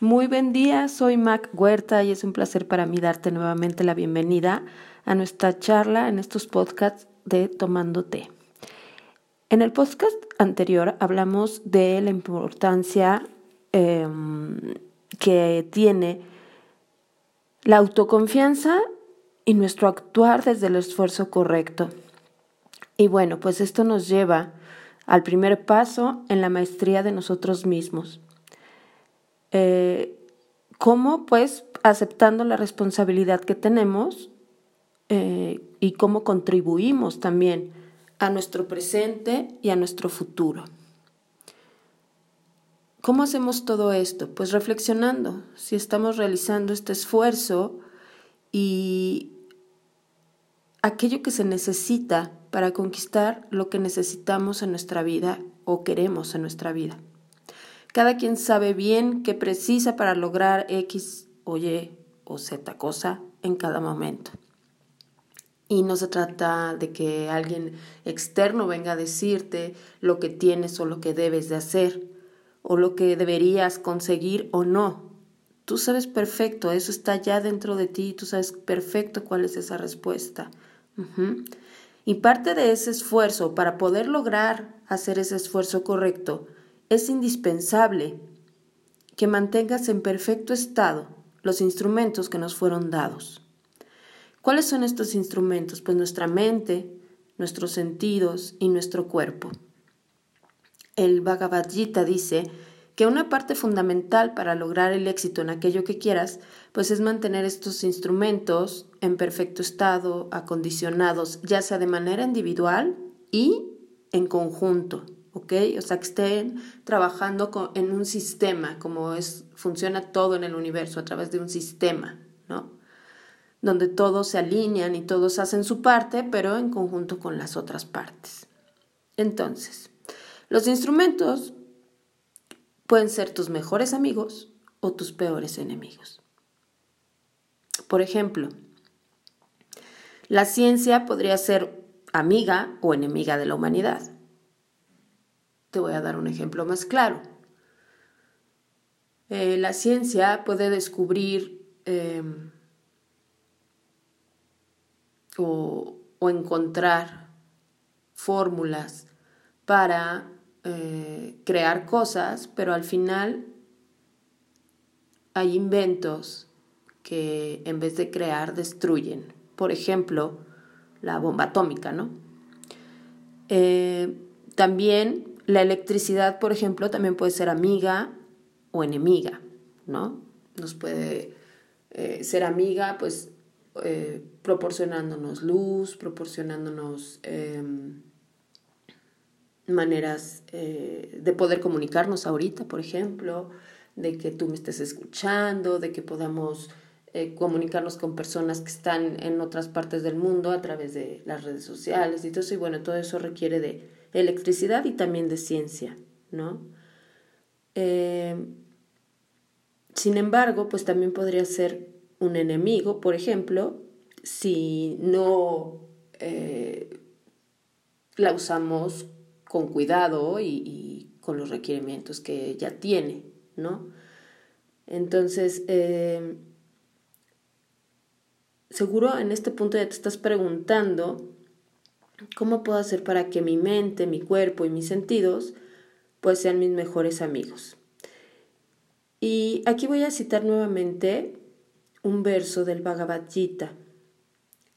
Muy buen día, soy Mac Huerta y es un placer para mí darte nuevamente la bienvenida a nuestra charla en estos podcasts de Tomando Té. En el podcast anterior hablamos de la importancia em, que tiene la autoconfianza y nuestro actuar desde el esfuerzo correcto. Y bueno, pues esto nos lleva al primer paso en la maestría de nosotros mismos. Eh, ¿Cómo? Pues aceptando la responsabilidad que tenemos eh, y cómo contribuimos también a nuestro presente y a nuestro futuro. ¿Cómo hacemos todo esto? Pues reflexionando si estamos realizando este esfuerzo y aquello que se necesita para conquistar lo que necesitamos en nuestra vida o queremos en nuestra vida. Cada quien sabe bien qué precisa para lograr X o Y o Z cosa en cada momento. Y no se trata de que alguien externo venga a decirte lo que tienes o lo que debes de hacer o lo que deberías conseguir o no. Tú sabes perfecto, eso está ya dentro de ti, tú sabes perfecto cuál es esa respuesta. Y parte de ese esfuerzo, para poder lograr hacer ese esfuerzo correcto, es indispensable que mantengas en perfecto estado los instrumentos que nos fueron dados. ¿Cuáles son estos instrumentos? Pues nuestra mente, nuestros sentidos y nuestro cuerpo. El Bhagavad Gita dice que una parte fundamental para lograr el éxito en aquello que quieras, pues es mantener estos instrumentos en perfecto estado, acondicionados, ya sea de manera individual y en conjunto, ¿ok? O sea, que estén trabajando en un sistema, como es, funciona todo en el universo a través de un sistema, ¿no? Donde todos se alinean y todos hacen su parte, pero en conjunto con las otras partes. Entonces, los instrumentos pueden ser tus mejores amigos o tus peores enemigos. Por ejemplo, la ciencia podría ser amiga o enemiga de la humanidad. Te voy a dar un ejemplo más claro. Eh, la ciencia puede descubrir em, o, encontrar fórmulas para eh, crear cosas, pero al final hay inventos que en vez de crear destruyen. Por ejemplo, la bomba atómica, ¿no? Eh, también la electricidad, por ejemplo, también puede ser amiga o enemiga, ¿no? Nos puede eh, ser amiga, pues, eh, proporcionándonos luz, proporcionándonos em, maneras eh, de poder comunicarnos ahorita, por ejemplo, de que tú me estés escuchando, de que podamos comunicarnos con personas que están en otras partes del mundo a través de las redes sociales y todo eso. Y bueno, todo eso requiere de electricidad y también de ciencia, ¿no? Eh, sin embargo, pues también podría ser un enemigo, por ejemplo, si no eh, la usamos con cuidado y, con los requerimientos que ya tiene, ¿no? Entonces, eh, seguro en este punto ya te estás preguntando ¿Cómo puedo hacer para que mi mente, mi cuerpo y mis sentidos pues sean mis mejores amigos? Y aquí voy a citar nuevamente un verso del Bhagavad Gita,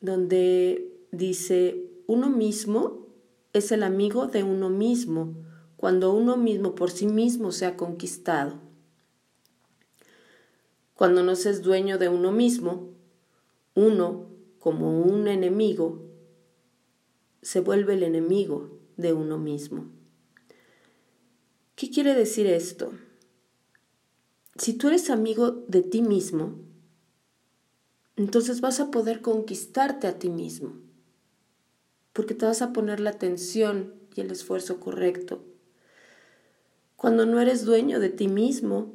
donde dice, uno mismo es el amigo de uno mismo cuando uno mismo por sí mismo se ha conquistado. Cuando no se es dueño de uno mismo, uno, como un enemigo, se vuelve el enemigo de uno mismo. ¿Qué quiere decir esto? Si tú eres amigo de ti mismo, entonces vas a poder conquistarte a ti mismo, porque te vas a poner la atención y el esfuerzo correcto. Cuando no eres dueño de ti mismo,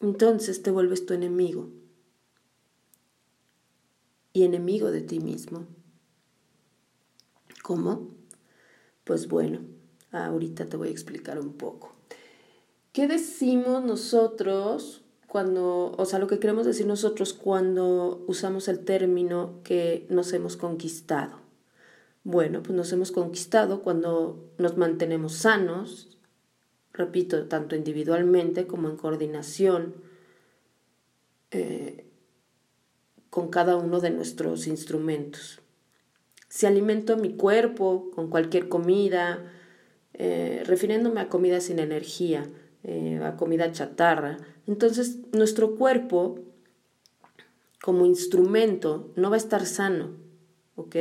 entonces te vuelves tu enemigo y enemigo de ti mismo. ¿Cómo? Pues bueno, ahorita te voy a explicar un poco. ¿qué decimos nosotros cuando, o sea, lo que queremos decir nosotros cuando usamos el término que nos hemos conquistado? Bueno, pues nos hemos conquistado cuando nos mantenemos sanos, repito, tanto individualmente como en coordinación eh, con cada uno de nuestros instrumentos. Si alimento mi cuerpo con cualquier comida, eh, refiriéndome a comida sin energía, eh, a comida chatarra, entonces nuestro cuerpo como instrumento no va a estar sano, ¿ok?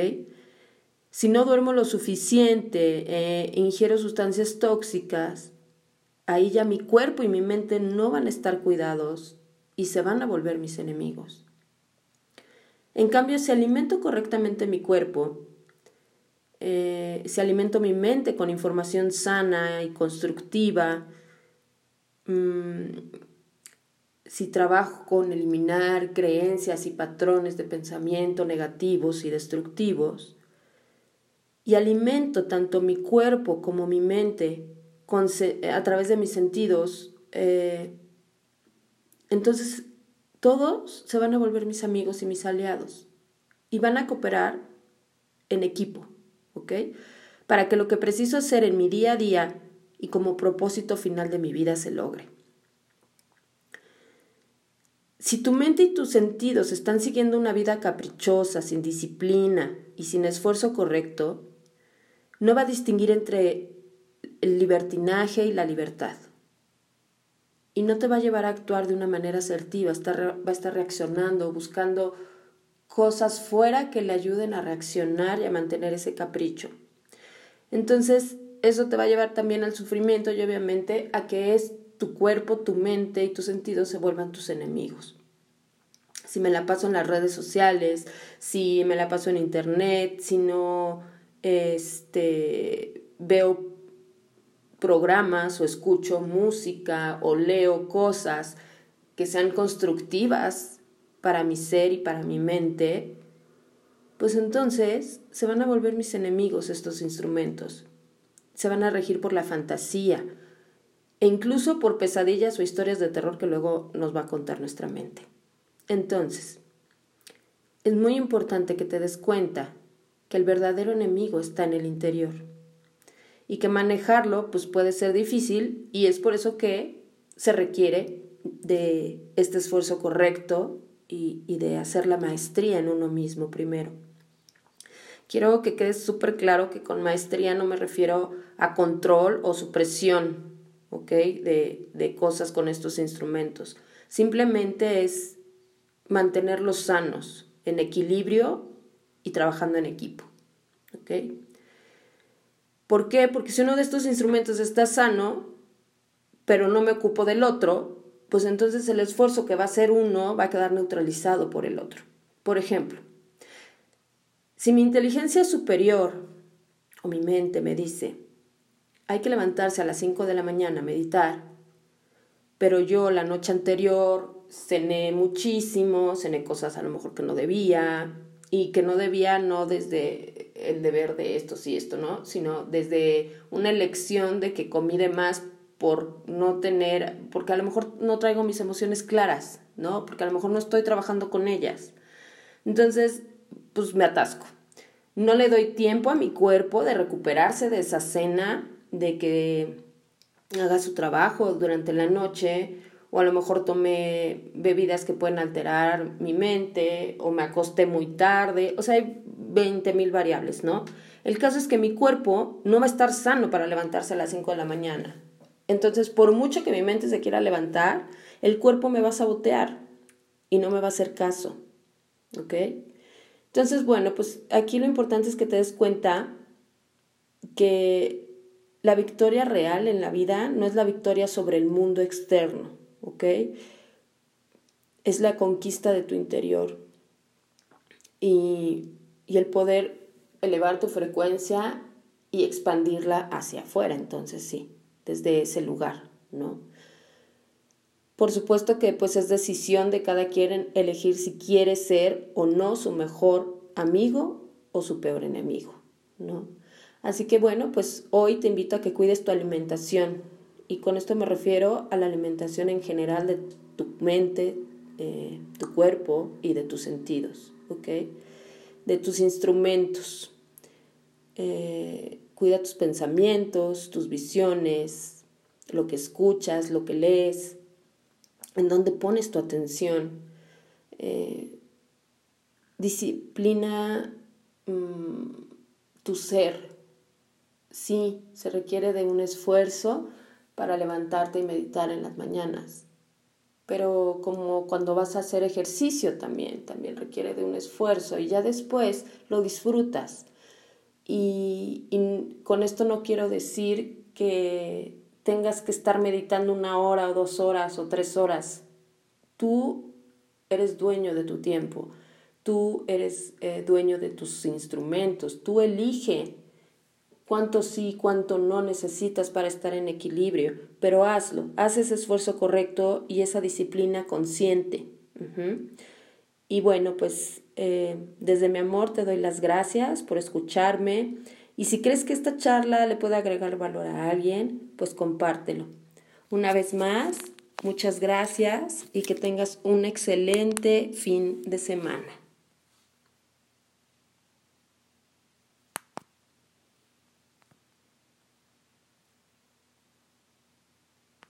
Si no duermo lo suficiente, eh, ingiero sustancias tóxicas, ahí ya mi cuerpo y mi mente no van a estar cuidados y se van a volver mis enemigos. En cambio, si alimento correctamente mi cuerpo, eh, si alimento mi mente con información sana y constructiva, mm, si trabajo con eliminar creencias y patrones de pensamiento negativos y destructivos, y alimento tanto mi cuerpo como mi mente a través de mis sentidos, eh, entonces todos se van a volver mis amigos y mis aliados y van a cooperar en equipo, ¿ok? Para que lo que preciso hacer en mi día a día y como propósito final de mi vida se logre. Si tu mente y tus sentidos están siguiendo una vida caprichosa, sin disciplina y sin esfuerzo correcto, no va a distinguir entre el libertinaje y la libertad. Y no te va a llevar a actuar de una manera asertiva, va a estar reaccionando, buscando cosas fuera que le ayuden a reaccionar y a mantener ese capricho. Entonces, eso te va a llevar también al sufrimiento y obviamente a que es tu cuerpo, tu mente y tus sentidos se vuelvan tus enemigos. Si me la paso en las redes sociales, si me la paso en internet, si no este, veo programas o escucho música o leo cosas que sean constructivas para mi ser y para mi mente, pues entonces se van a volver mis enemigos estos instrumentos. Se van a regir por la fantasía e incluso por pesadillas o historias de terror que luego nos va a contar nuestra mente. Entonces, es muy importante que te des cuenta que el verdadero enemigo está en el interior y que manejarlo pues puede ser difícil y es por eso que se requiere de este esfuerzo correcto y, y de hacer la maestría en uno mismo primero. Quiero que quede súper claro que con maestría no me refiero a control o supresión, ¿ok? De, de cosas con estos instrumentos. Simplemente es mantenerlos sanos, en equilibrio y trabajando en equipo. ¿Ok? ¿Por qué? Porque si uno de estos instrumentos está sano, pero no me ocupo del otro, pues entonces el esfuerzo que va a hacer uno va a quedar neutralizado por el otro. Por ejemplo, si mi inteligencia superior o mi mente me dice, hay que levantarse a las 5 de la mañana a meditar, pero yo la noche anterior cené muchísimo, cené cosas a lo mejor que no debía, y que no debía no desde el deber de esto sí esto, ¿no? Sino desde una elección de que comí de más por no tener, porque a lo mejor no traigo mis emociones claras, ¿no? Porque a lo mejor no estoy trabajando con ellas. Entonces, pues me atasco. No le doy tiempo a mi cuerpo de recuperarse de esa cena, de que haga su trabajo durante la noche o a lo mejor tomé bebidas que pueden alterar mi mente, o me acosté muy tarde, o sea, hay 20 mil variables, ¿no? El caso es que mi cuerpo no va a estar sano para levantarse a las 5 de la mañana. Entonces, por mucho que mi mente se quiera levantar, el cuerpo me va a sabotear y no me va a hacer caso, ¿ok? Entonces, bueno, pues aquí lo importante es que te des cuenta que la victoria real en la vida no es la victoria sobre el mundo externo, ¿ok? Es la conquista de tu interior y, y el poder elevar tu frecuencia y expandirla hacia afuera, entonces sí, desde ese lugar, ¿no? Por supuesto que pues es decisión de cada quien elegir si quiere ser o no su mejor amigo o su peor enemigo, ¿no? Así que bueno, pues hoy te invito a que cuides tu alimentación, Y con esto me refiero a la alimentación en general de tu mente, eh, tu cuerpo y de tus sentidos, ¿ok? De tus instrumentos. Eh, cuida tus pensamientos, tus visiones, lo que escuchas, lo que lees, en dónde pones tu atención. Eh, disciplina mm, tu ser. Sí, se requiere de un esfuerzo para levantarte y meditar en las mañanas. Pero como cuando vas a hacer ejercicio también, también requiere de un esfuerzo y ya después lo disfrutas. Y, con esto no quiero decir que tengas que estar meditando una hora o dos horas o tres horas. Tú eres dueño de tu tiempo, tú eres eh, dueño de tus instrumentos, tú elige cuánto sí, cuánto no necesitas para estar en equilibrio, pero hazlo, haz ese esfuerzo correcto y esa disciplina consciente. Y bueno, pues eh, desde mi amor te doy las gracias por escucharme. Y si crees que esta charla le puede agregar valor a alguien, pues compártelo. Una vez más, muchas gracias y que tengas un excelente fin de semana.